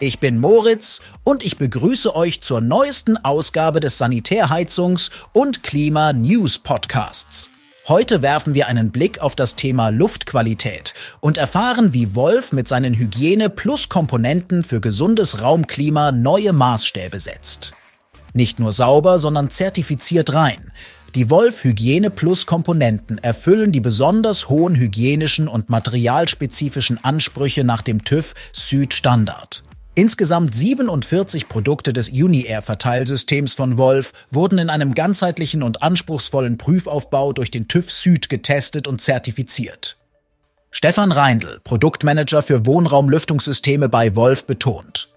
Ich bin Moritz und ich begrüße euch zur neuesten Ausgabe des Sanitärheizungs- und Klima-News Podcasts. Heute werfen wir einen Blick auf das Thema Luftqualität und erfahren, wie Wolf mit seinen Hygiene-Plus-Komponenten für gesundes Raumklima neue Maßstäbe setzt. Nicht nur sauber, sondern zertifiziert rein. Die Wolf Hygiene Plus Komponenten erfüllen die besonders hohen hygienischen und materialspezifischen Ansprüche nach dem TÜV Süd Standard. Insgesamt 47 Produkte des Uni-Air-Verteilsystems von Wolf wurden in einem ganzheitlichen und anspruchsvollen Prüfaufbau durch den TÜV Süd getestet und zertifiziert. Stefan Reindl, Produktmanager für Wohnraumlüftungssysteme bei Wolf, betont.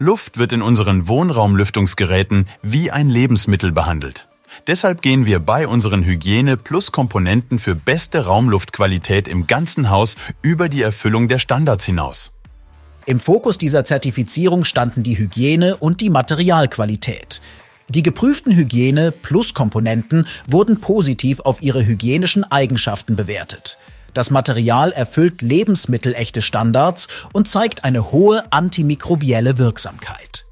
Luft wird in unseren Wohnraumlüftungsgeräten wie ein Lebensmittel behandelt. Deshalb gehen wir bei unseren Hygiene plus Komponenten für beste Raumluftqualität im ganzen Haus über die Erfüllung der Standards hinaus. Im Fokus dieser Zertifizierung standen die Hygiene und die Materialqualität. Die geprüften Hygiene plus Komponenten wurden positiv auf ihre hygienischen Eigenschaften bewertet. Das Material erfüllt lebensmittelechte Standards und zeigt eine hohe antimikrobielle Wirksamkeit.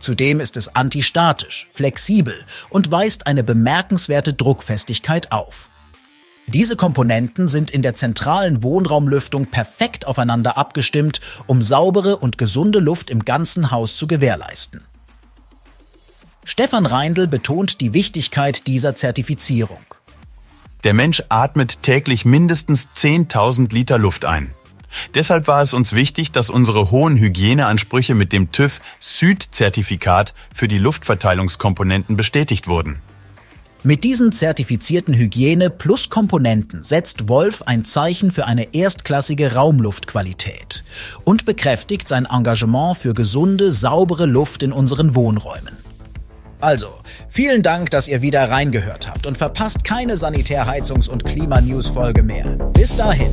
Zudem ist es antistatisch, flexibel und weist eine bemerkenswerte Druckfestigkeit auf. Diese Komponenten sind in der zentralen Wohnraumlüftung perfekt aufeinander abgestimmt, um saubere und gesunde Luft im ganzen Haus zu gewährleisten. Stefan Reindl betont die Wichtigkeit dieser Zertifizierung. Der Mensch atmet täglich mindestens 10.000 Liter Luft ein. Deshalb war es uns wichtig, dass unsere hohen Hygieneansprüche mit dem TÜV Süd-Zertifikat für die Luftverteilungskomponenten bestätigt wurden. Mit diesen zertifizierten Hygiene plus Komponenten setzt Wolf ein Zeichen für eine erstklassige Raumluftqualität und bekräftigt sein Engagement für gesunde, saubere Luft in unseren Wohnräumen. Also, vielen Dank, dass ihr wieder reingehört habt und verpasst keine Sanitärheizungs- und Klimanews-Folge mehr. Bis dahin.